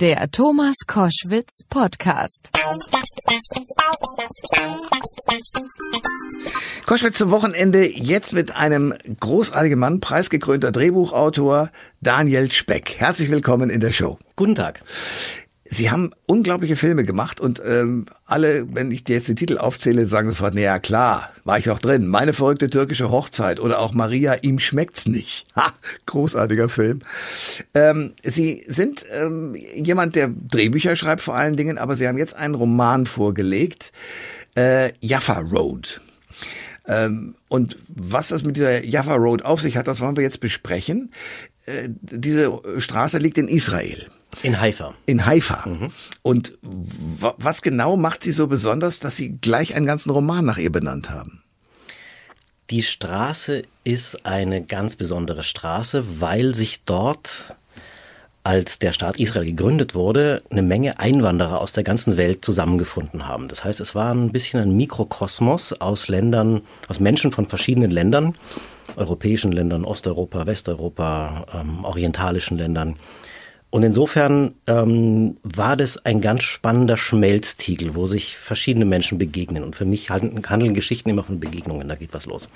Der Thomas Koschwitz Podcast. Koschwitz zum Wochenende jetzt mit einem großartigen Mann, preisgekrönter Drehbuchautor Daniel Speck. Herzlich willkommen in der Show. Guten Tag. Sie haben unglaubliche Filme gemacht und ähm, alle, wenn ich dir jetzt die Titel aufzähle, sagen sofort, na ja klar, war ich auch drin. Meine verrückte türkische Hochzeit oder auch Maria, ihm schmeckt's nicht. Ha, großartiger Film. Ähm, Sie sind ähm, jemand, der Drehbücher schreibt vor allen Dingen, aber Sie haben jetzt einen Roman vorgelegt, äh, Jaffa Road. Ähm, und was das mit dieser Jaffa Road auf sich hat, das wollen wir jetzt besprechen. Äh, diese Straße liegt in Israel. In Haifa. In Haifa. Mhm. Und was genau macht sie so besonders, dass Sie gleich einen ganzen Roman nach ihr benannt haben? Die Straße ist eine ganz besondere Straße, weil sich dort, als der Staat Israel gegründet wurde, eine Menge Einwanderer aus der ganzen Welt zusammengefunden haben. Das heißt, es war ein bisschen ein Mikrokosmos aus Ländern, aus Menschen von verschiedenen Ländern, europäischen Ländern, Osteuropa, Westeuropa, ähm, orientalischen Ländern, und insofern ähm, war das ein ganz spannender Schmelztiegel, wo sich verschiedene Menschen begegnen. Und für mich handeln, handeln Geschichten immer von Begegnungen, da geht was los.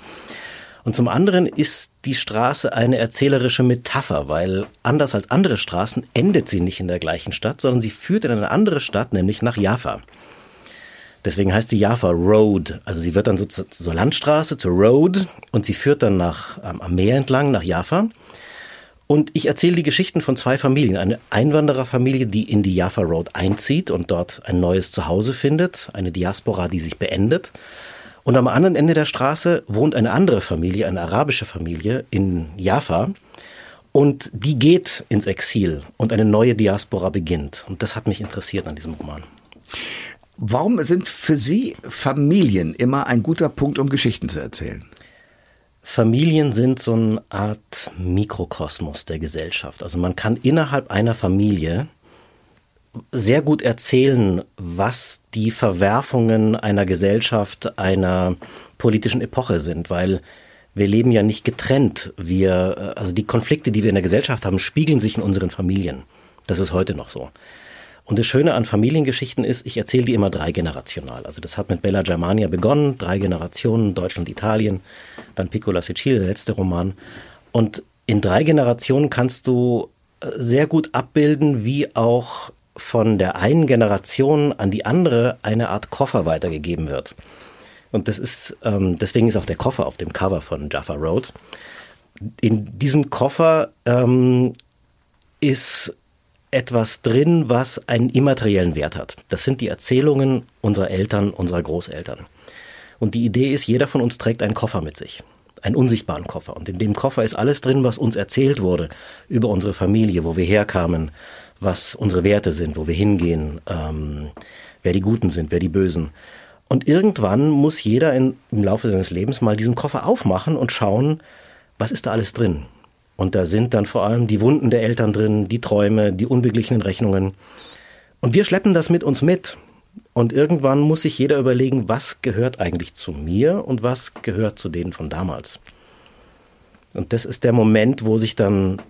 Und zum anderen ist die Straße eine erzählerische Metapher, weil anders als andere Straßen endet sie nicht in der gleichen Stadt, sondern sie führt in eine andere Stadt, nämlich nach Jaffa. Deswegen heißt sie Jaffa Road. Also sie wird dann so zur Landstraße, zur Road und sie führt dann nach, ähm, am Meer entlang nach Jaffa. Und ich erzähle die Geschichten von zwei Familien. Eine Einwandererfamilie, die in die Jaffa Road einzieht und dort ein neues Zuhause findet. Eine Diaspora, die sich beendet. Und am anderen Ende der Straße wohnt eine andere Familie, eine arabische Familie in Jaffa. Und die geht ins Exil und eine neue Diaspora beginnt. Und das hat mich interessiert an diesem Roman. Warum sind für Sie Familien immer ein guter Punkt, um Geschichten zu erzählen? Familien sind so eine Art Mikrokosmos der Gesellschaft. Also man kann innerhalb einer Familie sehr gut erzählen, was die Verwerfungen einer Gesellschaft, einer politischen Epoche sind, weil wir leben ja nicht getrennt. Wir, also die Konflikte, die wir in der Gesellschaft haben, spiegeln sich in unseren Familien. Das ist heute noch so. Und das Schöne an Familiengeschichten ist, ich erzähle die immer dreigenerational. Also das hat mit Bella Germania begonnen, drei Generationen, Deutschland, Italien, dann Piccola Sicilia, der letzte Roman. Und in drei Generationen kannst du äh, sehr gut abbilden, wie auch von der einen Generation an die andere eine Art Koffer weitergegeben wird. Und das ist, ähm, deswegen ist auch der Koffer auf dem Cover von Jaffa Road. In diesem Koffer ähm, ist etwas drin, was einen immateriellen Wert hat. Das sind die Erzählungen unserer Eltern, unserer Großeltern. Und die Idee ist, jeder von uns trägt einen Koffer mit sich. Einen unsichtbaren Koffer. Und in dem Koffer ist alles drin, was uns erzählt wurde über unsere Familie, wo wir herkamen, was unsere Werte sind, wo wir hingehen, ähm, wer die Guten sind, wer die Bösen. Und irgendwann muss jeder in, im Laufe seines Lebens mal diesen Koffer aufmachen und schauen, was ist da alles drin? Und da sind dann vor allem die Wunden der Eltern drin, die Träume, die unbeglichenen Rechnungen. Und wir schleppen das mit uns mit. Und irgendwann muss sich jeder überlegen, was gehört eigentlich zu mir und was gehört zu denen von damals. Und das ist der Moment, wo sich dann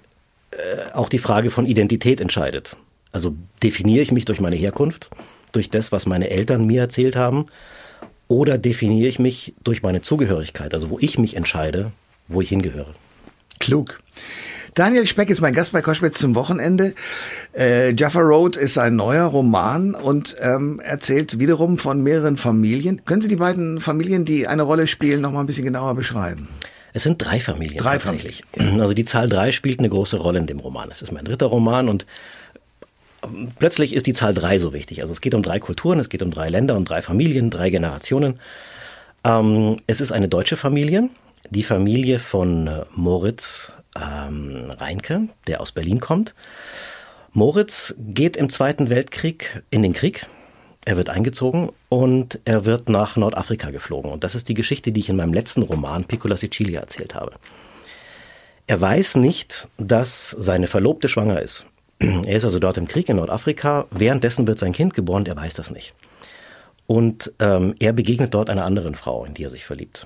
auch die Frage von Identität entscheidet. Also definiere ich mich durch meine Herkunft, durch das, was meine Eltern mir erzählt haben, oder definiere ich mich durch meine Zugehörigkeit, also wo ich mich entscheide, wo ich hingehöre. Klug. Daniel Speck ist mein Gast bei Koschwitz zum Wochenende. Äh, Jaffa Road ist ein neuer Roman und ähm, erzählt wiederum von mehreren Familien. Können Sie die beiden Familien, die eine Rolle spielen, noch mal ein bisschen genauer beschreiben? Es sind drei Familien. Drei tatsächlich. Familien. Also die Zahl drei spielt eine große Rolle in dem Roman. Es ist mein dritter Roman und ähm, plötzlich ist die Zahl drei so wichtig. Also es geht um drei Kulturen, es geht um drei Länder und drei Familien, drei Generationen. Ähm, es ist eine deutsche Familie, die Familie von äh, Moritz ähm, Reinke, der aus Berlin kommt. Moritz geht im Zweiten Weltkrieg in den Krieg. Er wird eingezogen und er wird nach Nordafrika geflogen. Und das ist die Geschichte, die ich in meinem letzten Roman Piccola Sicilia erzählt habe. Er weiß nicht, dass seine Verlobte schwanger ist. Er ist also dort im Krieg in Nordafrika. Währenddessen wird sein Kind geboren, er weiß das nicht. Und ähm, er begegnet dort einer anderen Frau, in die er sich verliebt.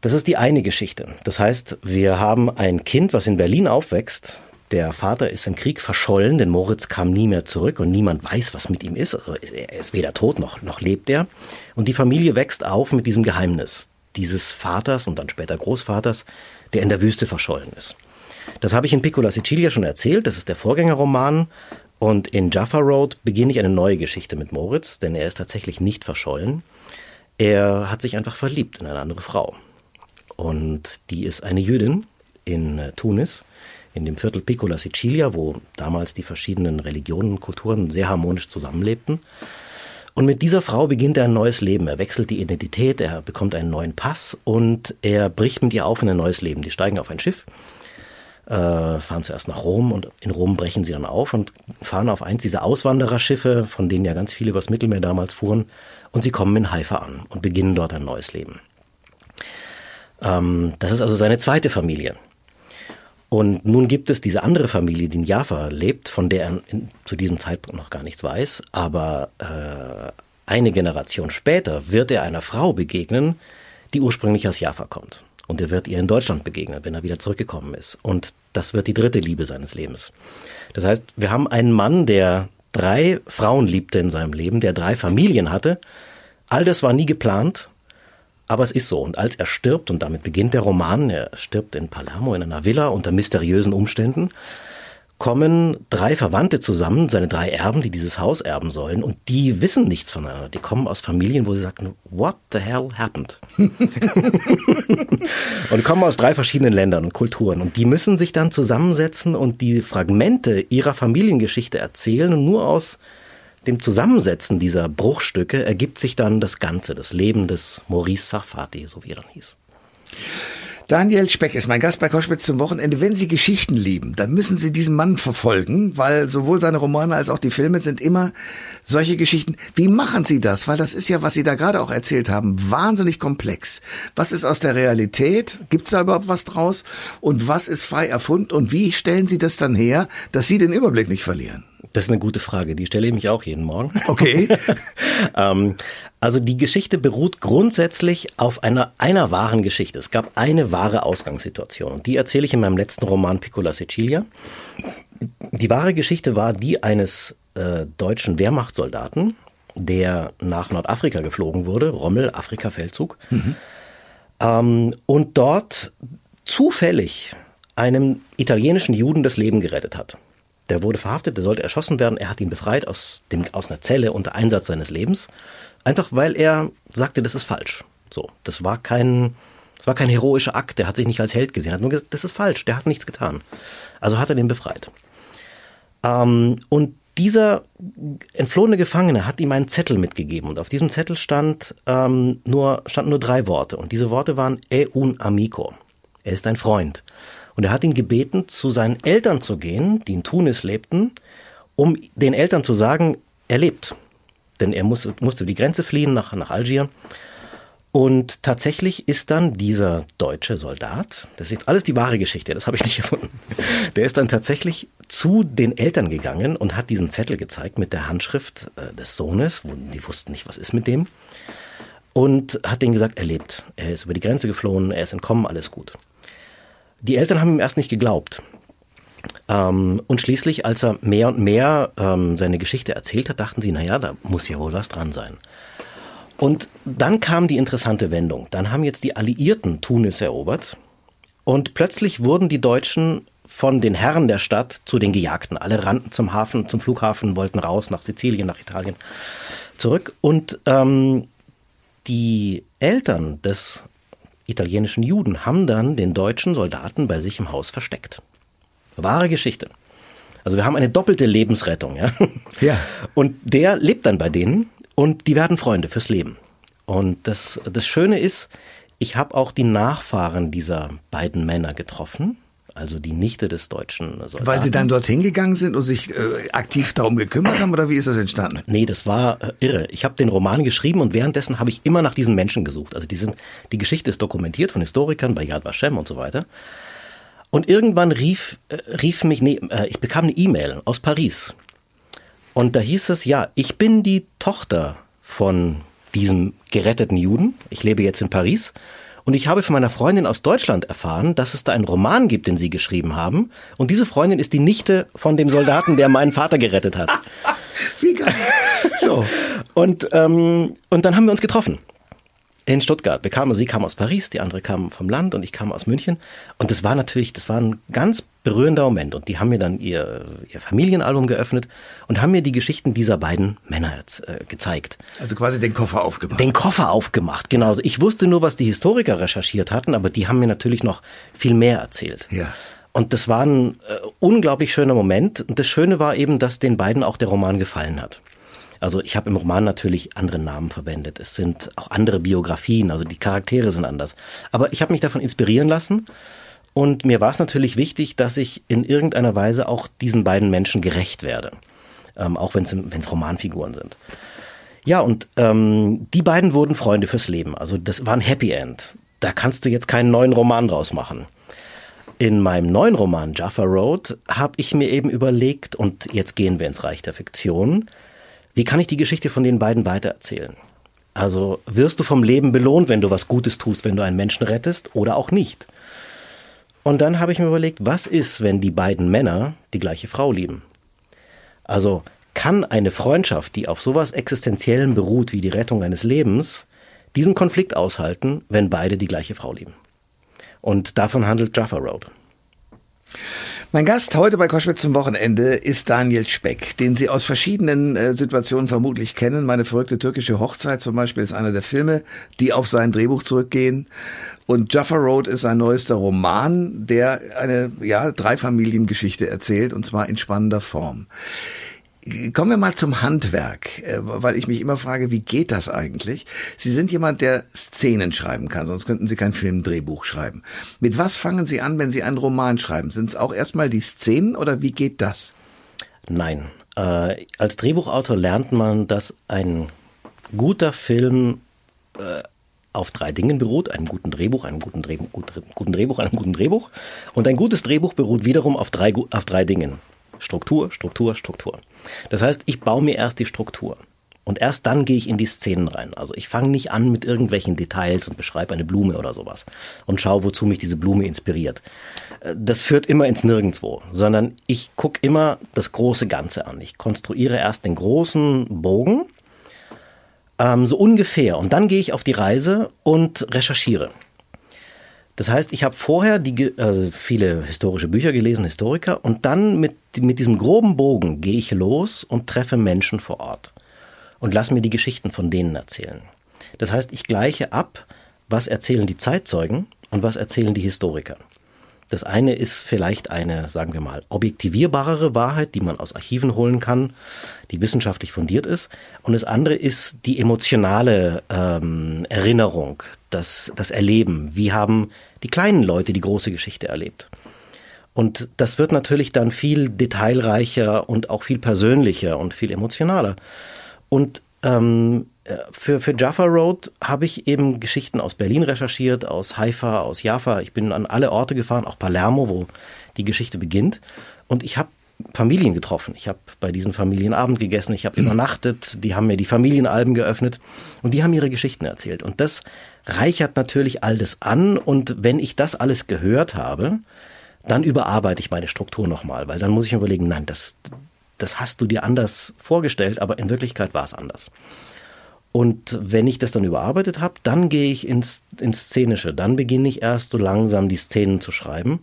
Das ist die eine Geschichte. Das heißt, wir haben ein Kind, was in Berlin aufwächst Der Vater ist im Krieg verschollen, denn Moritz kam nie mehr zurück und niemand weiß, was mit ihm ist. Also er ist weder tot noch, noch lebt er. Und die Familie wächst auf mit diesem Geheimnis dieses Vaters und dann später Großvaters, der in der Wüste verschollen ist. Das habe ich in Piccola Sicilia schon erzählt, das ist der Vorgängerroman. Und in Jaffa Road beginne ich eine neue Geschichte mit Moritz, denn er ist tatsächlich nicht verschollen. Er hat sich einfach verliebt in eine andere Frau. Und die ist eine Jüdin in Tunis, in dem Viertel Piccola Sicilia, wo damals die verschiedenen Religionen und Kulturen sehr harmonisch zusammenlebten. Und mit dieser Frau beginnt er ein neues Leben. Er wechselt die Identität, er bekommt einen neuen Pass und er bricht mit ihr auf in ein neues Leben. Die steigen auf ein Schiff, äh, fahren zuerst nach Rom und in Rom brechen sie dann auf und fahren auf eins dieser Auswandererschiffe, von denen ja ganz viele übers Mittelmeer damals fuhren. Und sie kommen in Haifa an und beginnen dort ein neues Leben. Ähm, das ist also seine zweite Familie. Und nun gibt es diese andere Familie, die in Jaffa lebt, von der er in, zu diesem Zeitpunkt noch gar nichts weiß. Aber äh, eine Generation später wird er einer Frau begegnen, die ursprünglich aus Jaffa kommt. Und er wird ihr in Deutschland begegnen, wenn er wieder zurückgekommen ist. Und das wird die dritte Liebe seines Lebens. Das heißt, wir haben einen Mann, der drei Frauen liebte in seinem Leben, der drei Familien hatte. All das war nie geplant, aber es ist so. Und als er stirbt, und damit beginnt der Roman, er stirbt in Palermo in einer Villa unter mysteriösen Umständen, kommen drei Verwandte zusammen, seine drei Erben, die dieses Haus erben sollen, und die wissen nichts voneinander. Die kommen aus Familien, wo sie sagen, what the hell happened? und kommen aus drei verschiedenen Ländern und Kulturen. Und die müssen sich dann zusammensetzen und die Fragmente ihrer Familiengeschichte erzählen und nur aus dem Zusammensetzen dieser Bruchstücke ergibt sich dann das Ganze, das Leben des Maurice Safati, so wie er dann hieß. Daniel Speck ist mein Gast bei Koschwitz zum Wochenende. Wenn Sie Geschichten lieben, dann müssen Sie diesen Mann verfolgen, weil sowohl seine Romane als auch die Filme sind immer solche Geschichten. Wie machen Sie das? Weil das ist ja, was Sie da gerade auch erzählt haben, wahnsinnig komplex. Was ist aus der Realität? Gibt es da überhaupt was draus? Und was ist frei erfunden? Und wie stellen Sie das dann her, dass Sie den Überblick nicht verlieren? Das ist eine gute Frage. Die stelle ich mich auch jeden Morgen. Okay. ähm, also die Geschichte beruht grundsätzlich auf einer, einer wahren Geschichte. Es gab eine wahre Ausgangssituation. Und die erzähle ich in meinem letzten Roman Piccola Sicilia. Die wahre Geschichte war die eines äh, deutschen Wehrmachtssoldaten, der nach Nordafrika geflogen wurde, Rommel, Afrika-Feldzug. Mhm. Ähm, und dort zufällig einem italienischen Juden das Leben gerettet hat. Der wurde verhaftet, der sollte erschossen werden. Er hat ihn befreit aus, dem, aus einer Zelle unter Einsatz seines Lebens. Einfach weil er sagte, das ist falsch. So, das war kein, das war kein heroischer Akt. Der hat sich nicht als Held gesehen. Er hat nur gesagt, das ist falsch. Der hat nichts getan. Also hat er den befreit. Ähm, und dieser entflohene Gefangene hat ihm einen Zettel mitgegeben und auf diesem Zettel stand ähm, nur standen nur drei Worte und diese Worte waren e un amico. Er ist ein Freund. Und er hat ihn gebeten, zu seinen Eltern zu gehen, die in Tunis lebten, um den Eltern zu sagen, er lebt. Denn er muss, musste die Grenze fliehen nach, nach Algier. Und tatsächlich ist dann dieser deutsche Soldat, das ist jetzt alles die wahre Geschichte, das habe ich nicht erfunden, der ist dann tatsächlich zu den Eltern gegangen und hat diesen Zettel gezeigt mit der Handschrift äh, des Sohnes, wo die wussten nicht, was ist mit dem, und hat denen gesagt, er lebt. Er ist über die Grenze geflohen, er ist entkommen, alles gut. Die Eltern haben ihm erst nicht geglaubt. Ähm, und schließlich, als er mehr und mehr ähm, seine Geschichte erzählt hat, dachten sie, naja, da muss ja wohl was dran sein. Und dann kam die interessante Wendung. Dann haben jetzt die Alliierten Tunis erobert und plötzlich wurden die Deutschen von den Herren der Stadt zu den Gejagten. Alle rannten zum Hafen, zum Flughafen, wollten raus nach Sizilien, nach Italien zurück. Und ähm, die Eltern des italienischen Juden haben dann den deutschen Soldaten bei sich im Haus versteckt. Wahre Geschichte. Also wir haben eine doppelte Lebensrettung, ja. Ja. Und der lebt dann bei denen und die werden Freunde fürs Leben. Und das, das Schöne ist, ich habe auch die Nachfahren dieser beiden Männer getroffen also die Nichte des deutschen Soldaten. Weil sie dann dorthin gegangen sind und sich äh, aktiv darum gekümmert haben oder wie ist das entstanden? Nee, das war äh, irre. Ich habe den Roman geschrieben und währenddessen habe ich immer nach diesen Menschen gesucht. Also die, sind, die Geschichte ist dokumentiert von Historikern bei Yad Vashem und so weiter. Und irgendwann rief, äh, rief mich, nee, äh, ich bekam eine E-Mail aus Paris. Und da hieß es, ja, ich bin die Tochter von diesem geretteten Juden. Ich lebe jetzt in Paris Und ich habe von meiner Freundin aus Deutschland erfahren, dass es da einen Roman gibt, den sie geschrieben haben. Und diese Freundin ist die Nichte von dem Soldaten, der meinen Vater gerettet hat. Wie geil. So. Und, ähm, und dann haben wir uns getroffen in Stuttgart. Wir kamen, sie kam aus Paris, die andere kam vom Land und ich kam aus München. Und das war natürlich, das war ein ganz berührender Moment. Und die haben mir dann ihr, ihr Familienalbum geöffnet und haben mir die Geschichten dieser beiden Männer jetzt, äh, gezeigt. Also quasi den Koffer aufgemacht. Den Koffer aufgemacht, genau. Ich wusste nur, was die Historiker recherchiert hatten, aber die haben mir natürlich noch viel mehr erzählt. Ja. Und das war ein äh, unglaublich schöner Moment. Und das Schöne war eben, dass den beiden auch der Roman gefallen hat. Also ich habe im Roman natürlich andere Namen verwendet. Es sind auch andere Biografien, also die Charaktere sind anders. Aber ich habe mich davon inspirieren lassen und mir war es natürlich wichtig, dass ich in irgendeiner Weise auch diesen beiden Menschen gerecht werde. Ähm, auch wenn es Romanfiguren sind. Ja, und ähm, die beiden wurden Freunde fürs Leben. Also das war ein Happy End. Da kannst du jetzt keinen neuen Roman draus machen. In meinem neuen Roman Jaffa Road habe ich mir eben überlegt, und jetzt gehen wir ins Reich der Fiktion, wie kann ich die Geschichte von den beiden weitererzählen? Also wirst du vom Leben belohnt, wenn du was Gutes tust, wenn du einen Menschen rettest oder auch nicht? Und dann habe ich mir überlegt, was ist, wenn die beiden Männer die gleiche Frau lieben? Also kann eine Freundschaft, die auf sowas Existenziellem beruht wie die Rettung eines Lebens, diesen Konflikt aushalten, wenn beide die gleiche Frau lieben? Und davon handelt Jaffa Road. Mein Gast heute bei Koschwitz zum Wochenende ist Daniel Speck, den Sie aus verschiedenen äh, Situationen vermutlich kennen. Meine verrückte türkische Hochzeit zum Beispiel ist einer der Filme, die auf sein Drehbuch zurückgehen. Und Jaffa Road ist sein neuester Roman, der eine ja, Dreifamiliengeschichte erzählt, und zwar in spannender Form. Kommen wir mal zum Handwerk, äh, weil ich mich immer frage, wie geht das eigentlich? Sie sind jemand, der Szenen schreiben kann, sonst könnten Sie kein Filmdrehbuch schreiben. Mit was fangen Sie an, wenn Sie einen Roman schreiben? Sind es auch erstmal die Szenen oder wie geht das? Nein. Äh, als Drehbuchautor lernt man, dass ein guter Film äh, auf drei Dingen beruht. Einem guten Drehbuch, einem guten Drehbuch, guten Drehbuch, einem guten Drehbuch. Und ein gutes Drehbuch beruht wiederum auf drei, auf drei Dingen. Struktur, Struktur, Struktur. Das heißt, ich baue mir erst die Struktur. Und erst dann gehe ich in die Szenen rein. Also ich fange nicht an mit irgendwelchen Details und beschreibe eine Blume oder sowas und schaue, wozu mich diese Blume inspiriert. Äh, das führt immer ins Nirgendwo, sondern ich gucke immer das große Ganze an. Ich konstruiere erst den großen Bogen, ähm, so ungefähr, und dann gehe ich auf die Reise und recherchiere. Das heißt, ich habe vorher die, also viele historische Bücher gelesen, Historiker, und dann mit, mit diesem groben Bogen gehe ich los und treffe Menschen vor Ort und lasse mir die Geschichten von denen erzählen. Das heißt, ich gleiche ab, was erzählen die Zeitzeugen und was erzählen die Historiker. Das eine ist vielleicht eine, sagen wir mal, objektivierbarere Wahrheit, die man aus Archiven holen kann, die wissenschaftlich fundiert ist. Und das andere ist die emotionale ähm, Erinnerung, das, das Erleben. Wie haben die kleinen Leute die große Geschichte erlebt? Und das wird natürlich dann viel detailreicher und auch viel persönlicher und viel emotionaler. Und ähm, für, für Jaffa Road habe ich eben Geschichten aus Berlin recherchiert, aus Haifa, aus Jaffa. Ich bin an alle Orte gefahren, auch Palermo, wo die Geschichte beginnt. Und ich habe Familien getroffen. Ich habe bei diesen Familien Abend gegessen, ich habe übernachtet, die haben mir die Familienalben geöffnet und die haben ihre Geschichten erzählt. Und das reichert natürlich all das an. Und wenn ich das alles gehört habe, dann überarbeite ich meine Struktur nochmal, weil dann muss ich mir überlegen, nein, das, das hast du dir anders vorgestellt, aber in Wirklichkeit war es anders. Und wenn ich das dann überarbeitet habe, dann gehe ich ins, ins Szenische. Dann beginne ich erst so langsam die Szenen zu schreiben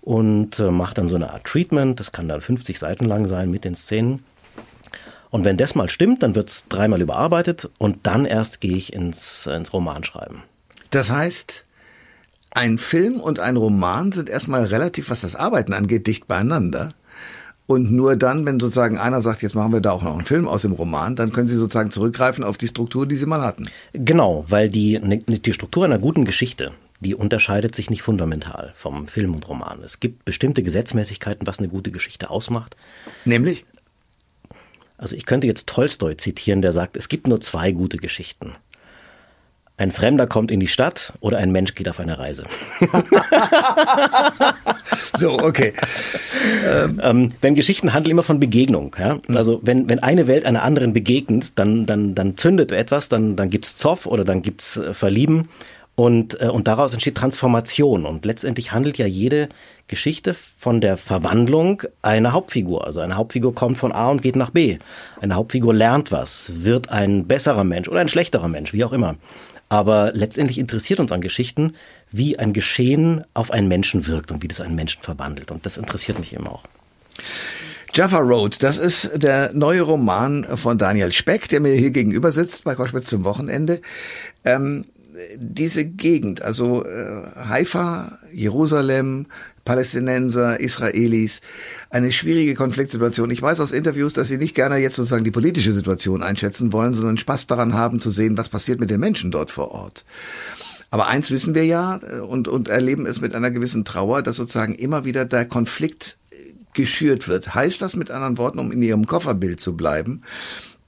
und äh, mache dann so eine Art Treatment. Das kann dann 50 Seiten lang sein mit den Szenen. Und wenn das mal stimmt, dann wird es dreimal überarbeitet und dann erst gehe ich ins, ins Romanschreiben. Das heißt, ein Film und ein Roman sind erstmal relativ, was das Arbeiten angeht, dicht beieinander. Und nur dann, wenn sozusagen einer sagt, jetzt machen wir da auch noch einen Film aus dem Roman, dann können Sie sozusagen zurückgreifen auf die Struktur, die Sie mal hatten. Genau, weil die, ne, die Struktur einer guten Geschichte, die unterscheidet sich nicht fundamental vom Film und Roman. Es gibt bestimmte Gesetzmäßigkeiten, was eine gute Geschichte ausmacht. Nämlich? Also ich könnte jetzt Tolstoi zitieren, der sagt, es gibt nur zwei gute Geschichten. Ein Fremder kommt in die Stadt oder ein Mensch geht auf eine Reise. so, okay. Ähm, denn Geschichten handeln immer von Begegnung. Ja? Also wenn, wenn eine Welt einer anderen begegnet, dann, dann, dann zündet etwas, dann, dann gibt's Zoff oder dann gibt's äh, Verlieben. Und, äh, und daraus entsteht Transformation. Und letztendlich handelt ja jede Geschichte von der Verwandlung einer Hauptfigur. Also eine Hauptfigur kommt von A und geht nach B. Eine Hauptfigur lernt was, wird ein besserer Mensch oder ein schlechterer Mensch, wie auch immer. Aber letztendlich interessiert uns an Geschichten, wie ein Geschehen auf einen Menschen wirkt und wie das einen Menschen verwandelt. Und das interessiert mich eben auch. Jaffa Road, das ist der neue Roman von Daniel Speck, der mir hier gegenüber sitzt bei Koschwitz zum Wochenende. Ähm, diese Gegend, also äh, Haifa, Jerusalem, Palästinenser, Israelis, eine schwierige Konfliktsituation. Ich weiß aus Interviews, dass Sie nicht gerne jetzt sozusagen die politische Situation einschätzen wollen, sondern Spaß daran haben zu sehen, was passiert mit den Menschen dort vor Ort. Aber eins wissen wir ja äh, und, und erleben es mit einer gewissen Trauer, dass sozusagen immer wieder der Konflikt geschürt wird. Heißt das mit anderen Worten, um in Ihrem Kofferbild zu bleiben,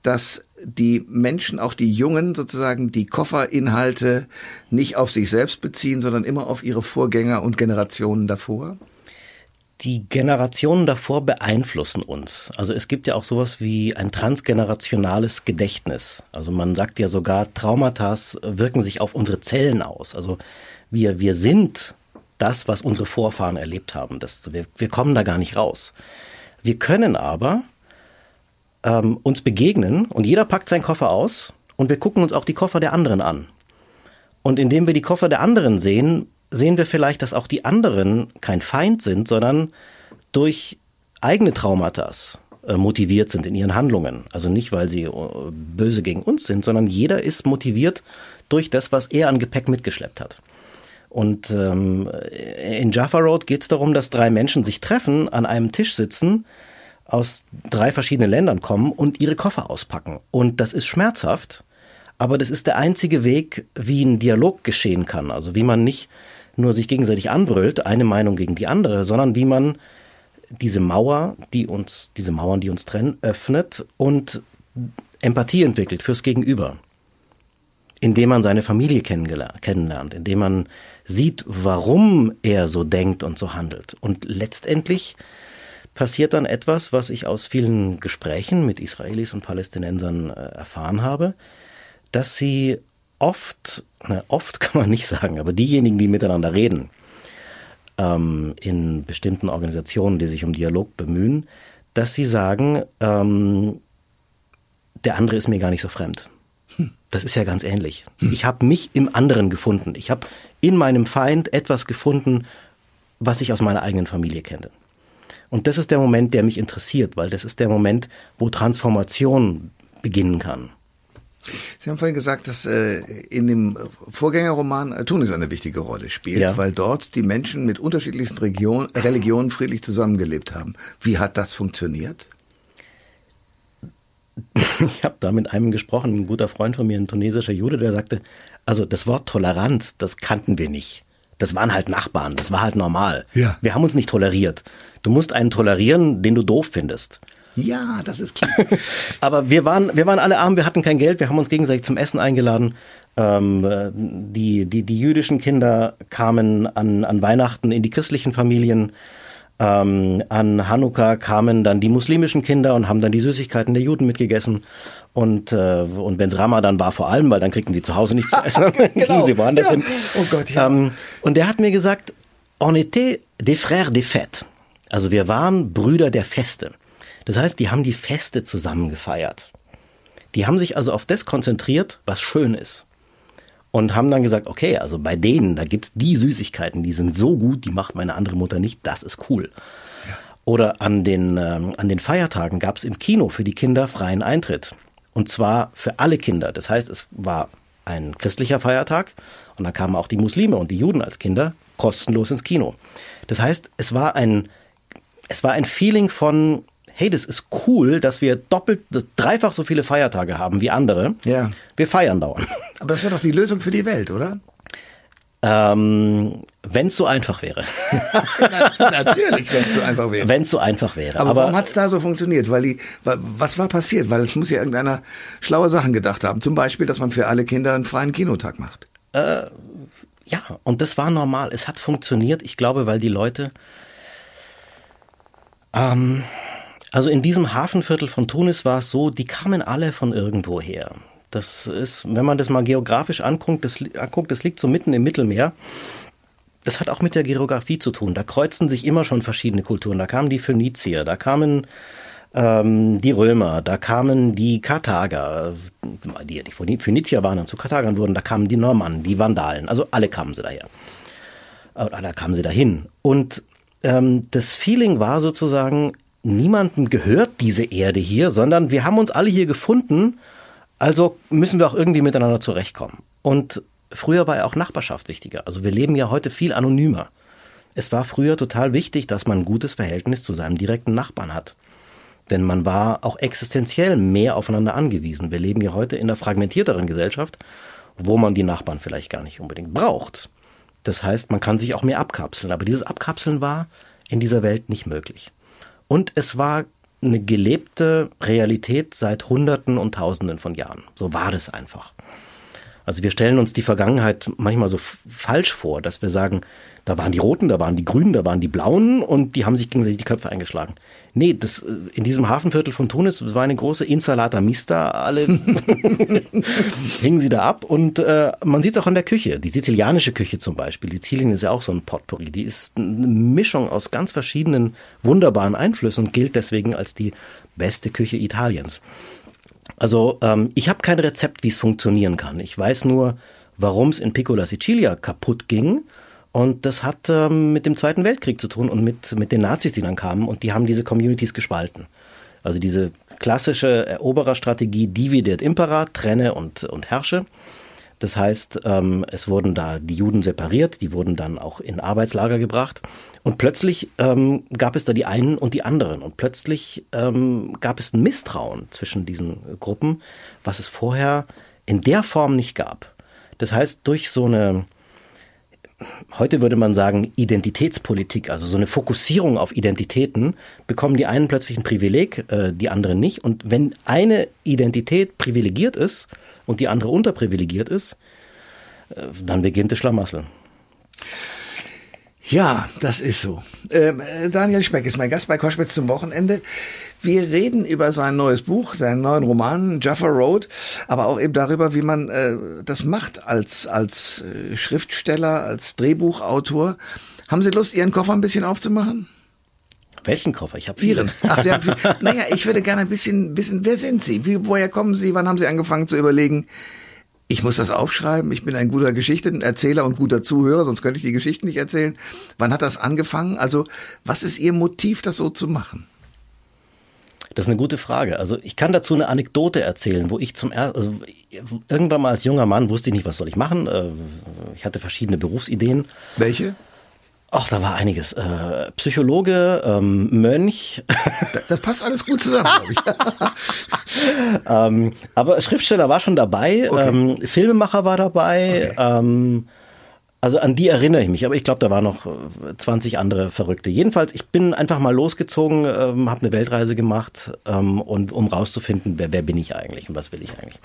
dass die Menschen, auch die Jungen sozusagen, die Kofferinhalte nicht auf sich selbst beziehen, sondern immer auf ihre Vorgänger und Generationen davor? Die Generationen davor beeinflussen uns. Also es gibt ja auch sowas wie ein transgenerationales Gedächtnis. Also man sagt ja sogar, Traumata wirken sich auf unsere Zellen aus. Also wir, wir sind das, was unsere Vorfahren erlebt haben. Das, wir, wir kommen da gar nicht raus. Wir können aber ähm, uns begegnen und jeder packt seinen Koffer aus und wir gucken uns auch die Koffer der anderen an. Und indem wir die Koffer der anderen sehen, sehen wir vielleicht, dass auch die anderen kein Feind sind, sondern durch eigene Traumata äh, motiviert sind in ihren Handlungen. Also nicht, weil sie äh, böse gegen uns sind, sondern jeder ist motiviert durch das, was er an Gepäck mitgeschleppt hat. Und ähm, in Jaffa Road geht es darum, dass drei Menschen sich treffen, an einem Tisch sitzen aus drei verschiedenen Ländern kommen und ihre Koffer auspacken. Und das ist schmerzhaft, aber das ist der einzige Weg, wie ein Dialog geschehen kann. Also wie man nicht nur sich gegenseitig anbrüllt, eine Meinung gegen die andere, sondern wie man diese Mauer, die uns, diese Mauern, die uns trennen, öffnet und Empathie entwickelt fürs Gegenüber. Indem man seine Familie kennenlernt, indem man sieht, warum er so denkt und so handelt. Und letztendlich passiert dann etwas, was ich aus vielen Gesprächen mit Israelis und Palästinensern äh, erfahren habe, dass sie oft, na, oft kann man nicht sagen, aber diejenigen, die miteinander reden, ähm, in bestimmten Organisationen, die sich um Dialog bemühen, dass sie sagen, ähm, der andere ist mir gar nicht so fremd. Das ist ja ganz ähnlich. Ich habe mich im anderen gefunden. Ich habe in meinem Feind etwas gefunden, was ich aus meiner eigenen Familie kenne. Und das ist der Moment, der mich interessiert, weil das ist der Moment, wo Transformation beginnen kann. Sie haben vorhin gesagt, dass äh, in dem Vorgängerroman äh, Tunis eine wichtige Rolle spielt, ja. weil dort die Menschen mit unterschiedlichsten Region, Religionen friedlich zusammengelebt haben. Wie hat das funktioniert? Ich habe da mit einem gesprochen, ein guter Freund von mir, ein tunesischer Jude, der sagte, also das Wort Toleranz, das kannten wir nicht. Das waren halt Nachbarn, das war halt normal. Ja. Wir haben uns nicht toleriert. Du musst einen tolerieren, den du doof findest. Ja, das ist klar. Aber wir waren, wir waren alle arm, wir hatten kein Geld, wir haben uns gegenseitig zum Essen eingeladen. Ähm, die, die, die jüdischen Kinder kamen an, an Weihnachten in die christlichen Familien. Ähm, an Hanukkah kamen dann die muslimischen Kinder und haben dann die Süßigkeiten der Juden mitgegessen. Und, äh, und wenn es Ramadan war, vor allem, weil dann kriegten sie zu Hause nichts zu essen, dann genau. sie woanders ja. hin. Oh Gott, ja. Ähm, und der hat mir gesagt, on était des frères des fêtes. Also wir waren Brüder der Feste. Das heißt, die haben die Feste zusammen gefeiert. Die haben sich also auf das konzentriert, was schön ist. Und haben dann gesagt, okay, also bei denen, da gibt's die Süßigkeiten, die sind so gut, die macht meine andere Mutter nicht, das ist cool. Oder an den, ähm, an den Feiertagen gab's im Kino für die Kinder freien Eintritt. Und zwar für alle Kinder. Das heißt, es war ein christlicher Feiertag und dann kamen auch die Muslime und die Juden als Kinder kostenlos ins Kino. Das heißt, es war ein, es war ein Feeling von, hey, das ist cool, dass wir doppelt, dreifach so viele Feiertage haben wie andere. Ja. Wir feiern dauernd. Aber das wäre doch die Lösung für die Welt, oder? Ähm, wenn es so einfach wäre. Natürlich, wenn es so einfach wäre. Wenn es so einfach wäre. Aber, Aber warum hat es da so funktioniert? Weil die, was war passiert? Weil es muss ja irgendeiner schlaue Sachen gedacht haben. Zum Beispiel, dass man für alle Kinder einen freien Kinotag macht. Äh, ja, und das war normal. Es hat funktioniert. Ich glaube, weil die Leute, ähm, also in diesem Hafenviertel von Tunis war es so, die kamen alle von irgendwo her. Das ist, wenn man das mal geografisch anguckt, das, anguckt, das liegt so mitten im Mittelmeer. Das hat auch mit der Geografie zu tun. Da kreuzen sich immer schon verschiedene Kulturen. Da kamen die Phönizier, da kamen ähm, die Römer, da kamen die Karthager, die, die Phönizier waren dann zu Karthagern wurden, da kamen die Normannen, die Vandalen, also alle kamen sie daher. Oder da kamen sie dahin. Und ähm, das Feeling war sozusagen, niemandem gehört diese Erde hier, sondern wir haben uns alle hier gefunden, also müssen wir auch irgendwie miteinander zurechtkommen. Und früher war ja auch Nachbarschaft wichtiger. Also wir leben ja heute viel anonymer. Es war früher total wichtig, dass man ein gutes Verhältnis zu seinem direkten Nachbarn hat. Denn man war auch existenziell mehr aufeinander angewiesen. Wir leben ja heute in einer fragmentierteren Gesellschaft, wo man die Nachbarn vielleicht gar nicht unbedingt braucht. Das heißt, man kann sich auch mehr abkapseln. Aber dieses Abkapseln war in dieser Welt nicht möglich. Und es war eine gelebte Realität seit Hunderten und Tausenden von Jahren. So war das einfach. Also wir stellen uns die Vergangenheit manchmal so falsch vor, dass wir sagen, da waren die Roten, da waren die Grünen, da waren die Blauen und die haben sich gegenseitig die Köpfe eingeschlagen. Nee, das, äh, in diesem Hafenviertel von Tunis, das war eine große Insalata Mista, alle hingen sie da ab und äh, man sieht es auch an der Küche, die sizilianische Küche zum Beispiel, die Sizilien ist ja auch so ein Potpourri, die ist eine Mischung aus ganz verschiedenen wunderbaren Einflüssen und gilt deswegen als die beste Küche Italiens. Also ähm, ich habe kein Rezept, wie es funktionieren kann. Ich weiß nur, warum es in Piccola Sicilia kaputt ging. Und das hat ähm, mit dem Zweiten Weltkrieg zu tun und mit, mit den Nazis, die dann kamen. Und die haben diese Communities gespalten. Also diese klassische Erobererstrategie Divide et Impera, trenne und, und herrsche. Das heißt, ähm, es wurden da die Juden separiert, die wurden dann auch in Arbeitslager gebracht. Und plötzlich ähm, gab es da die einen und die anderen. Und plötzlich ähm, gab es ein Misstrauen zwischen diesen Gruppen, was es vorher in der Form nicht gab. Das heißt, durch so eine, heute würde man sagen, Identitätspolitik, also so eine Fokussierung auf Identitäten, bekommen die einen plötzlich ein Privileg, äh, die anderen nicht. Und wenn eine Identität privilegiert ist, und die andere unterprivilegiert ist, äh, dann beginnt das Schlamassel. Ja, das ist so. Ähm, äh, Daniel Speck ist mein Gast bei Koschwitz zum Wochenende. Wir reden über sein neues Buch, seinen neuen Roman Jaffa Road, aber auch eben darüber, wie man äh, das macht als als äh, Schriftsteller, als Drehbuchautor. Haben Sie Lust, Ihren Koffer ein bisschen aufzumachen? Welchen Koffer? Ich habe viele. Ach, Sie haben viel. naja, ich würde gerne ein bisschen wissen, wer sind Sie? Wie, woher kommen Sie? Wann haben Sie angefangen zu überlegen, ich muss das aufschreiben, ich bin ein guter Geschichtenerzähler und guter Zuhörer, sonst könnte ich die Geschichten nicht erzählen. Wann hat das angefangen? Also, was ist Ihr Motiv, das so zu machen? Das ist eine gute Frage. Also ich kann dazu eine Anekdote erzählen, wo ich zum ersten, also irgendwann mal als junger Mann wusste ich nicht, was soll ich machen. Äh, ich hatte verschiedene Berufsideen. Welche? Ach, da war einiges. Äh, Psychologe, ähm, Mönch. Das, das passt alles gut zusammen, glaube ich. ähm, aber Schriftsteller war schon dabei, okay. ähm, Filmemacher war dabei. Okay. Ähm, also an die erinnere ich mich, aber ich glaube, da waren noch 20 andere Verrückte. Jedenfalls, ich bin einfach mal losgezogen, ähm, habe eine Weltreise gemacht, ähm, und um rauszufinden, wer, wer bin ich eigentlich und was will ich eigentlich.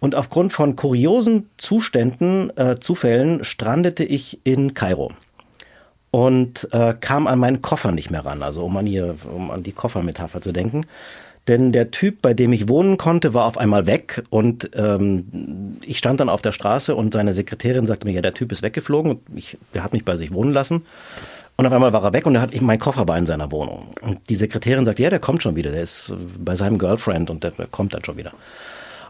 Und aufgrund von kuriosen Zuständen, äh, Zufällen, strandete ich in Kairo und äh, kam an meinen Koffer nicht mehr ran, also um an, ihr, um an die Koffermetapher zu denken. Denn der Typ, bei dem ich wohnen konnte, war auf einmal weg und ähm, ich stand dann auf der Straße und seine Sekretärin sagte mir, ja, der Typ ist weggeflogen und ich, der hat mich bei sich wohnen lassen. Und auf einmal war er weg und er hat mein Koffer bei in seiner Wohnung. Und die Sekretärin sagte, ja, der kommt schon wieder, der ist bei seinem Girlfriend und der, der kommt dann schon wieder.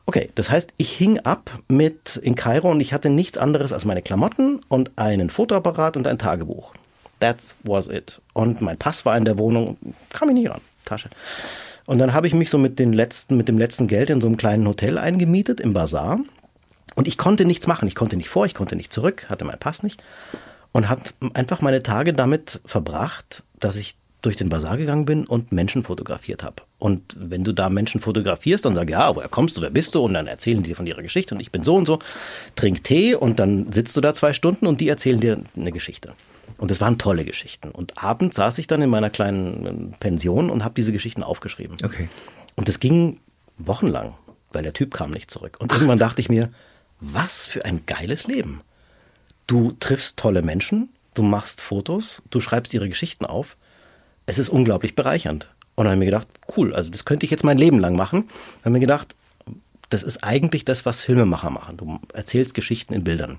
Okay, das heißt, ich hing ab mit in Kairo und ich hatte nichts anderes als meine Klamotten und einen Fotoapparat und ein Tagebuch. That was it. Und mein Pass war in der Wohnung, kam ich nicht ran, Tasche. Und dann habe ich mich so mit, den letzten, mit dem letzten Geld in so einem kleinen Hotel eingemietet im Bazar. Und ich konnte nichts machen. Ich konnte nicht vor, ich konnte nicht zurück, hatte meinen Pass nicht. Und habe einfach meine Tage damit verbracht, dass ich durch den Bazar gegangen bin und Menschen fotografiert habe. Und wenn du da Menschen fotografierst, dann sag ja, woher kommst du, wer bist du? Und dann erzählen die von ihrer Geschichte und ich bin so und so. Trink Tee und dann sitzt du da zwei Stunden und die erzählen dir eine Geschichte. Und das waren tolle Geschichten. Und abends saß ich dann in meiner kleinen ähm, Pension und habe diese Geschichten aufgeschrieben. Okay. Und das ging wochenlang, weil der Typ kam nicht zurück. Und Ach. irgendwann dachte ich mir, was für ein geiles Leben. Du triffst tolle Menschen, du machst Fotos, du schreibst ihre Geschichten auf. Es ist unglaublich bereichernd. Und dann habe ich mir gedacht, cool, also das könnte ich jetzt mein Leben lang machen. Dann habe ich mir gedacht, das ist eigentlich das, was Filmemacher machen. Du erzählst Geschichten in Bildern.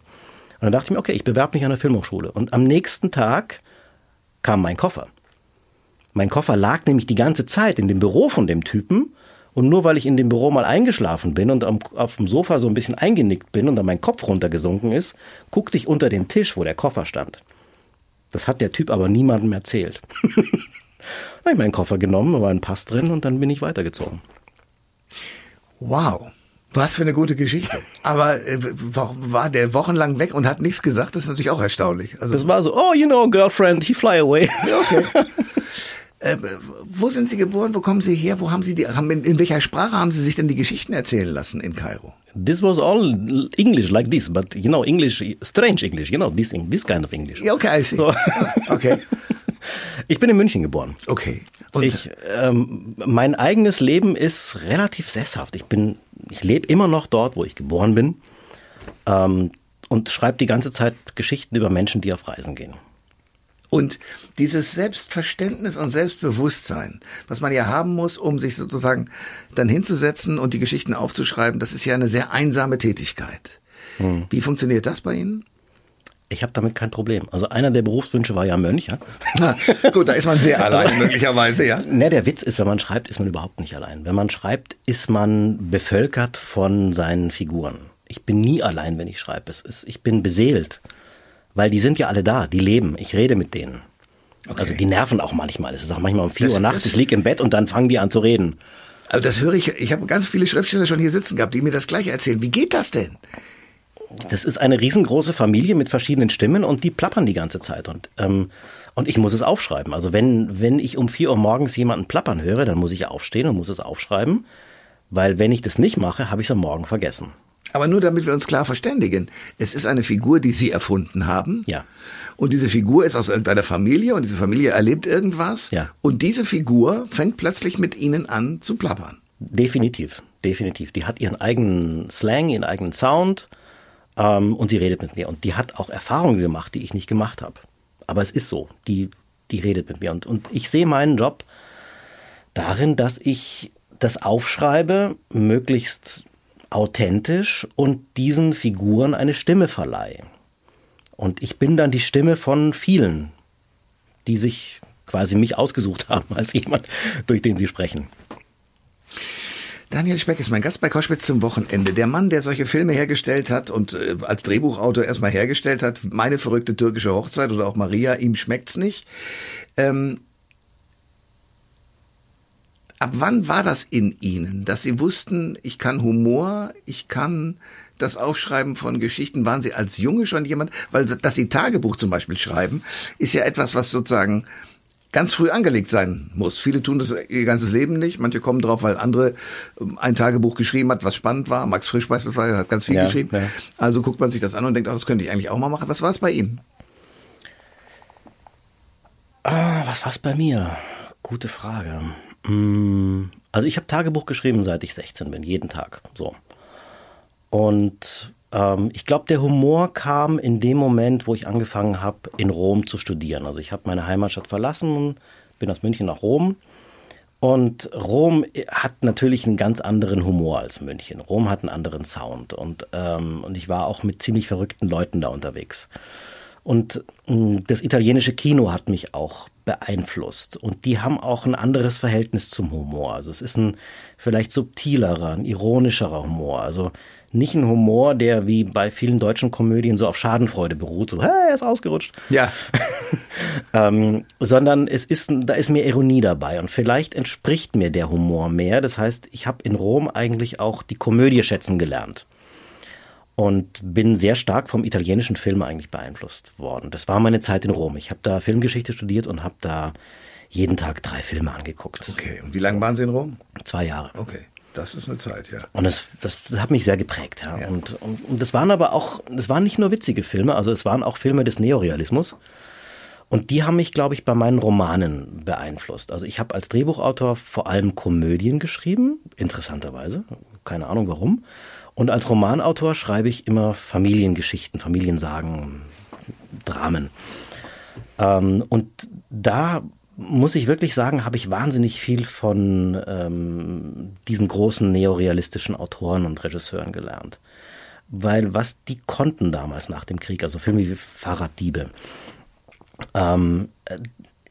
Und dann dachte ich mir, okay, ich bewerbe mich an der Filmhochschule. Und am nächsten Tag kam mein Koffer. Mein Koffer lag nämlich die ganze Zeit in dem Büro von dem Typen. Und nur weil ich in dem Büro mal eingeschlafen bin und auf dem Sofa so ein bisschen eingenickt bin und dann mein Kopf runtergesunken ist, guckte ich unter den Tisch, wo der Koffer stand. Das hat der Typ aber niemandem erzählt. dann habe ich meinen Koffer genommen, war ein Pass drin und dann bin ich weitergezogen. Wow. Was für eine gute Geschichte. Aber äh, war der wochenlang weg und hat nichts gesagt? Das ist natürlich auch erstaunlich. Also, das war so, oh, you know, girlfriend, he fly away. Okay. äh, wo sind Sie geboren? Wo kommen Sie her? Wo haben Sie die? Haben, in, in welcher Sprache haben Sie sich denn die Geschichten erzählen lassen in Kairo? This was all English like this, but you know, English, strange English, you know, this, this kind of English. Okay, I see. So. Okay. Ich bin in München geboren. Okay. Und ich, ähm, mein eigenes Leben ist relativ sesshaft. Ich bin, ich lebe immer noch dort, wo ich geboren bin, ähm, und schreibe die ganze Zeit Geschichten über Menschen, die auf Reisen gehen. Und dieses Selbstverständnis und Selbstbewusstsein, was man ja haben muss, um sich sozusagen dann hinzusetzen und die Geschichten aufzuschreiben, das ist ja eine sehr einsame Tätigkeit. Hm. Wie funktioniert das bei Ihnen? Ich habe damit kein Problem. Also einer der Berufswünsche war ja Mönch. Ja? Na, gut, da ist man sehr allein möglicherweise, ja. Ne, der Witz ist, wenn man schreibt, ist man überhaupt nicht allein. Wenn man schreibt, ist man bevölkert von seinen Figuren. Ich bin nie allein, wenn ich schreibe. Es ist, ich bin beseelt, weil die sind ja alle da, die leben. Ich rede mit denen. Okay. Also die nerven auch manchmal. Es ist auch manchmal um vier das, Uhr nachts. Ich lieg im Bett und dann fangen die an zu reden. Also das höre ich. Ich habe ganz viele Schriftsteller schon hier sitzen gehabt, die mir das gleiche erzählen. Wie geht das denn? Das ist eine riesengroße Familie mit verschiedenen Stimmen und die plappern die ganze Zeit. Und, ähm, und ich muss es aufschreiben. Also wenn, wenn ich um vier Uhr morgens jemanden plappern höre, dann muss ich aufstehen und muss es aufschreiben. Weil wenn ich das nicht mache, habe ich es am Morgen vergessen. Aber nur damit wir uns klar verständigen. Es ist eine Figur, die Sie erfunden haben. Ja. Und diese Figur ist aus irgendeiner Familie und diese Familie erlebt irgendwas. Ja. Und diese Figur fängt plötzlich mit Ihnen an zu plappern. Definitiv, definitiv. Die hat ihren eigenen Slang, ihren eigenen Sound. Ähm, und sie redet mit mir. Und die hat auch Erfahrungen gemacht, die ich nicht gemacht habe. Aber es ist so. Die, die redet mit mir. Und, und ich sehe meinen Job darin, dass ich das aufschreibe, möglichst authentisch und diesen Figuren eine Stimme verleihe. Und ich bin dann die Stimme von vielen, die sich quasi mich ausgesucht haben als jemand, durch den sie sprechen. Daniel Speck ist mein Gast bei Koschwitz zum Wochenende. Der Mann, der solche Filme hergestellt hat und äh, als Drehbuchautor erstmal hergestellt hat, meine verrückte türkische Hochzeit oder auch Maria, ihm schmeckt's nicht. Ähm, ab wann war das in Ihnen, dass Sie wussten, ich kann Humor, ich kann das Aufschreiben von Geschichten? Waren Sie als Junge schon jemand? Weil, dass Sie Tagebuch zum Beispiel schreiben, ist ja etwas, was sozusagen ganz früh angelegt sein muss. Viele tun das ihr ganzes Leben nicht. Manche kommen drauf, weil andere ähm, ein Tagebuch geschrieben hat, was spannend war. Max Frisch beispielsweise hat ganz viel ja, geschrieben. Ja. Also guckt man sich das an und denkt, ach, das könnte ich eigentlich auch mal machen. Was war es bei Ihnen? Ah, was war es bei mir? Gute Frage. Mm, also ich habe Tagebuch geschrieben, seit ich 16 bin, jeden Tag. So. Und ich glaube, der Humor kam in dem Moment, wo ich angefangen habe, in Rom zu studieren. Also ich habe meine Heimatstadt verlassen, bin aus München nach Rom. Und Rom hat natürlich einen ganz anderen Humor als München. Rom hat einen anderen Sound. Und, ähm, und ich war auch mit ziemlich verrückten Leuten da unterwegs. Und hm, das italienische Kino hat mich auch beeinflusst. Und die haben auch ein anderes Verhältnis zum Humor. Also es ist ein vielleicht subtilerer, ein ironischerer Humor. Also nicht ein Humor, der wie bei vielen deutschen Komödien so auf Schadenfreude beruht, so, hey, er ist ausgerutscht. Ja. ähm, sondern es ist, da ist mehr Ironie dabei und vielleicht entspricht mir der Humor mehr. Das heißt, ich habe in Rom eigentlich auch die Komödie schätzen gelernt und bin sehr stark vom italienischen Film eigentlich beeinflusst worden. Das war meine Zeit in Rom. Ich habe da Filmgeschichte studiert und habe da jeden Tag drei Filme angeguckt. Okay, und wie lange waren Sie in Rom? Zwei Jahre. Okay. Das ist eine Zeit, ja. Und das, das, das hat mich sehr geprägt, ja. ja. Und, und, und das waren aber auch, das waren nicht nur witzige Filme, also es waren auch Filme des Neorealismus. Und die haben mich, glaube ich, bei meinen Romanen beeinflusst. Also ich habe als Drehbuchautor vor allem Komödien geschrieben, interessanterweise, keine Ahnung warum. Und als Romanautor schreibe ich immer Familiengeschichten, Familiensagen, Dramen. Ähm, und da muss ich wirklich sagen, habe ich wahnsinnig viel von ähm, diesen großen neorealistischen Autoren und Regisseuren gelernt. Weil was die konnten damals nach dem Krieg, also Filme wie Fahrraddiebe, ähm,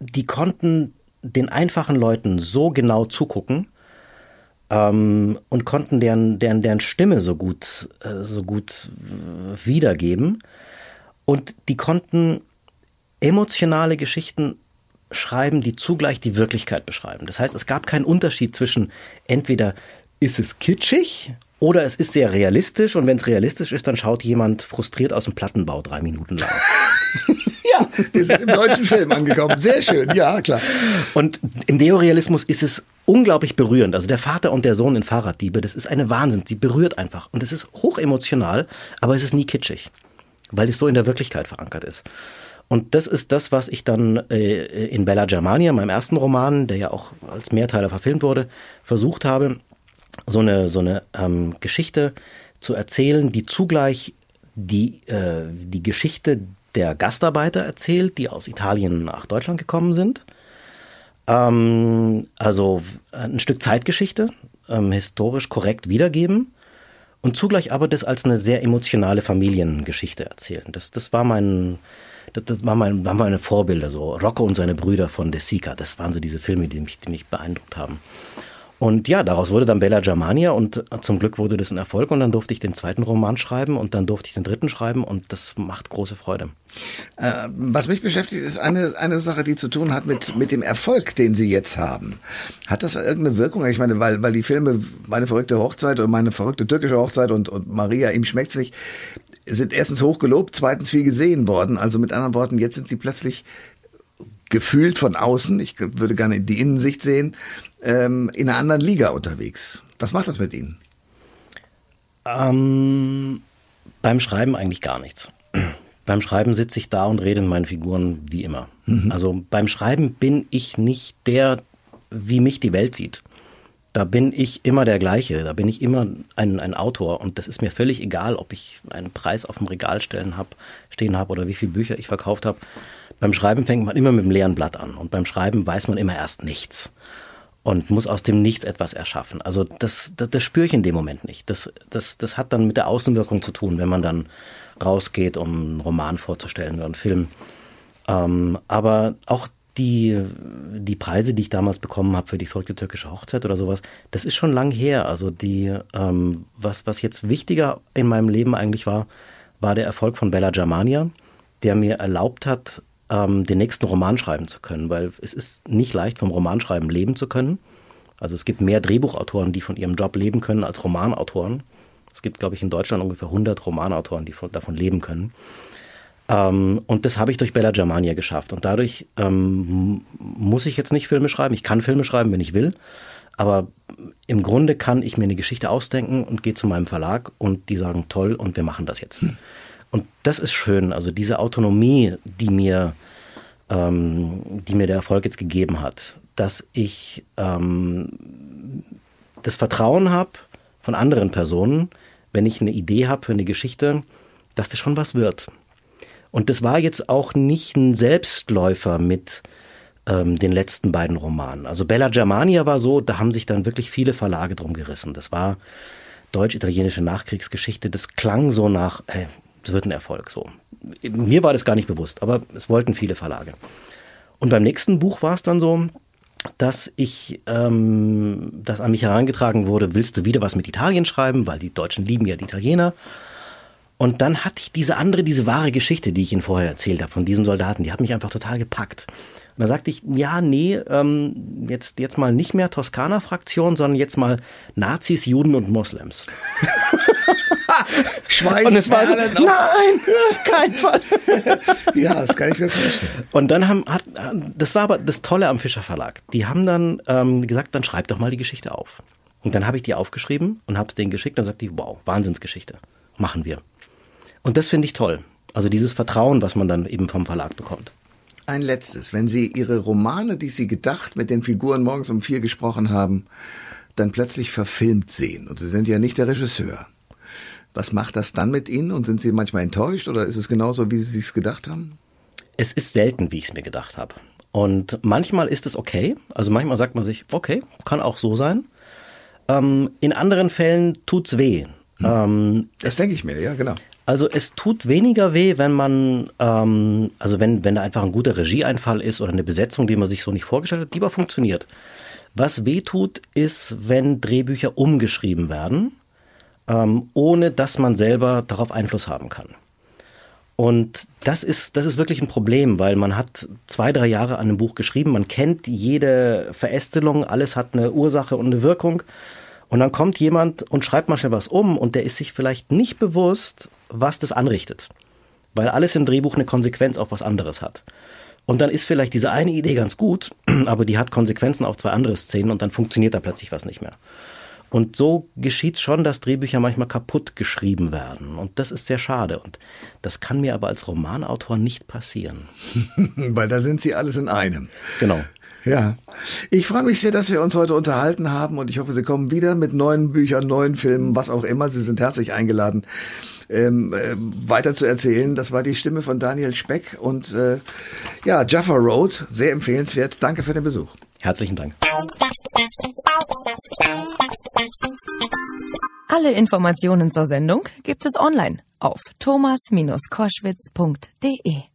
die konnten den einfachen Leuten so genau zugucken ähm, und konnten deren, deren, deren Stimme so gut, äh, so gut wiedergeben. Und die konnten emotionale Geschichten schreiben, die zugleich die Wirklichkeit beschreiben. Das heißt, es gab keinen Unterschied zwischen entweder ist es kitschig oder es ist sehr realistisch und wenn es realistisch ist, dann schaut jemand frustriert aus dem Plattenbau drei Minuten lang. ja, wir sind im deutschen Film angekommen. Sehr schön, ja, klar. Und im Neorealismus ist es unglaublich berührend. Also der Vater und der Sohn in Fahrraddiebe, das ist eine Wahnsinn. Die berührt einfach. Und es ist hochemotional, aber es ist nie kitschig, weil es so in der Wirklichkeit verankert ist. Und das ist das, was ich dann äh, in Bella Germania, meinem ersten Roman, der ja auch als Mehrteiler verfilmt wurde, versucht habe, so eine, so eine ähm, Geschichte zu erzählen, die zugleich die, äh, die Geschichte der Gastarbeiter erzählt, die aus Italien nach Deutschland gekommen sind. Ähm, also ein Stück Zeitgeschichte, ähm, historisch korrekt wiedergeben und zugleich aber das als eine sehr emotionale Familiengeschichte erzählen. Das, das war mein, das, das war mein, waren meine Vorbilder, so Rocco und seine Brüder von De Sica. Das waren so diese Filme, die mich, die mich beeindruckt haben. Und ja, daraus wurde dann Bella Germania und zum Glück wurde das ein Erfolg und dann durfte ich den zweiten Roman schreiben und dann durfte ich den dritten schreiben und das macht große Freude. Äh, was mich beschäftigt, ist eine, eine Sache, die zu tun hat mit, mit dem Erfolg, den Sie jetzt haben. Hat das irgendeine Wirkung? Ich meine, weil, weil die Filme Meine verrückte Hochzeit und Meine verrückte türkische Hochzeit und, und Maria, ihm schmeckt's nicht, sind erstens hoch gelobt, zweitens viel gesehen worden. Also mit anderen Worten, jetzt sind sie plötzlich gefühlt von außen, ich würde gerne die Innensicht sehen, ähm, in einer anderen Liga unterwegs. Was macht das mit Ihnen? Ähm, beim Schreiben eigentlich gar nichts. beim Schreiben sitze ich da und rede in meinen Figuren wie immer. Mhm. Also beim Schreiben bin ich nicht der, wie mich die Welt sieht. Da bin ich immer der gleiche, da bin ich immer ein, ein Autor und das ist mir völlig egal, ob ich einen Preis auf dem Regal stellen hab, stehen habe oder wie viele Bücher ich verkauft habe. Beim Schreiben fängt man immer mit dem leeren Blatt an und beim Schreiben weiß man immer erst nichts und muss aus dem Nichts etwas erschaffen. Also das, das, das spüre ich in dem Moment nicht. Das, das, das hat dann mit der Außenwirkung zu tun, wenn man dann rausgeht, um einen Roman vorzustellen oder einen Film. Ähm, aber auch die, die Preise, die ich damals bekommen habe für die verrückte türkische Hochzeit oder sowas, das ist schon lang her. Also die, ähm, was, was jetzt wichtiger in meinem Leben eigentlich war, war der Erfolg von Bella Germania, der mir erlaubt hat, ähm, den nächsten Roman schreiben zu können, weil es ist nicht leicht, vom Romanschreiben leben zu können. Also es gibt mehr Drehbuchautoren, die von ihrem Job leben können, als Romanautoren. Es gibt, glaube ich, in Deutschland ungefähr 100 Romanautoren, die von, davon leben können. Ähm, und das habe ich durch Bella Germania geschafft. Und dadurch ähm, muss ich jetzt nicht Filme schreiben. Ich kann Filme schreiben, wenn ich will. Aber im Grunde kann ich mir eine Geschichte ausdenken und gehe zu meinem Verlag und die sagen, toll, und wir machen das jetzt. Hm. Und das ist schön, also diese Autonomie, die mir, ähm, die mir der Erfolg jetzt gegeben hat, dass ich ähm, das Vertrauen habe von anderen Personen, wenn ich eine Idee habe für eine Geschichte, dass das schon was wird. Und das war jetzt auch nicht ein Selbstläufer mit ähm, den letzten beiden Romanen. Also Bella Germania war so, da haben sich dann wirklich viele Verlage drum gerissen. Das war deutsch-italienische Nachkriegsgeschichte. Das klang so nach, äh, es wird ein Erfolg. So. Mir war das gar nicht bewusst, aber es wollten viele Verlage. Und beim nächsten Buch war es dann so, dass ich, ähm, dass an mich herangetragen wurde, willst du wieder was mit Italien schreiben, weil die Deutschen lieben ja die Italiener. Und dann hatte ich diese andere, diese wahre Geschichte, die ich Ihnen vorher erzählt habe, von diesem Soldaten, die hat mich einfach total gepackt. Und da sagte ich, ja, nee, ähm, jetzt, jetzt mal nicht mehr Toskana-Fraktion, sondern jetzt mal Nazis, Juden und Moslems. Schweiß. Und es war so, nein, auf keinen Fall. ja, das kann ich mir vorstellen. Und dann haben, hat, das war aber das Tolle am Fischer Verlag. Die haben dann ähm, gesagt, dann schreib doch mal die Geschichte auf. Und dann habe ich die aufgeschrieben und habe es denen geschickt. Dann sagt die, wow, Wahnsinnsgeschichte. Machen wir. Und das finde ich toll. Also dieses Vertrauen, was man dann eben vom Verlag bekommt. Ein letztes. Wenn Sie Ihre Romane, die Sie gedacht mit den Figuren morgens um vier gesprochen haben, dann plötzlich verfilmt sehen, und Sie sind ja nicht der Regisseur, was macht das dann mit Ihnen? Und sind Sie manchmal enttäuscht oder ist es genauso, wie Sie sich gedacht haben? Es ist selten, wie ich es mir gedacht habe. Und manchmal ist es okay. Also manchmal sagt man sich, okay, kann auch so sein. Ähm, in anderen Fällen tut's weh. Hm. Ähm, das denke ich mir, ja, genau. Also es tut weniger weh, wenn man, ähm, also wenn, wenn da einfach ein guter Regieeinfall ist oder eine Besetzung, die man sich so nicht vorgestellt hat, lieber funktioniert. Was weh tut, ist, wenn Drehbücher umgeschrieben werden, ähm, ohne dass man selber darauf Einfluss haben kann. Und das ist, das ist wirklich ein Problem, weil man hat zwei, drei Jahre an einem Buch geschrieben, man kennt jede Verästelung, alles hat eine Ursache und eine Wirkung. Und dann kommt jemand und schreibt mal schnell was um und der ist sich vielleicht nicht bewusst, was das anrichtet. Weil alles im Drehbuch eine Konsequenz auf was anderes hat. Und dann ist vielleicht diese eine Idee ganz gut, aber die hat Konsequenzen auf zwei andere Szenen und dann funktioniert da plötzlich was nicht mehr. Und so geschieht schon, dass Drehbücher manchmal kaputt geschrieben werden. Und das ist sehr schade. Und das kann mir aber als Romanautor nicht passieren. Weil da sind sie alles in einem. Genau. Ja, ich freue mich sehr, dass wir uns heute unterhalten haben und ich hoffe, Sie kommen wieder mit neuen Büchern, neuen Filmen, was auch immer. Sie sind herzlich eingeladen, ähm, äh, weiter zu erzählen. Das war die Stimme von Daniel Speck und äh, ja, Jaffa Road, sehr empfehlenswert. Danke für den Besuch. Herzlichen Dank. Alle Informationen zur Sendung gibt es online auf thomas-koschwitz.de.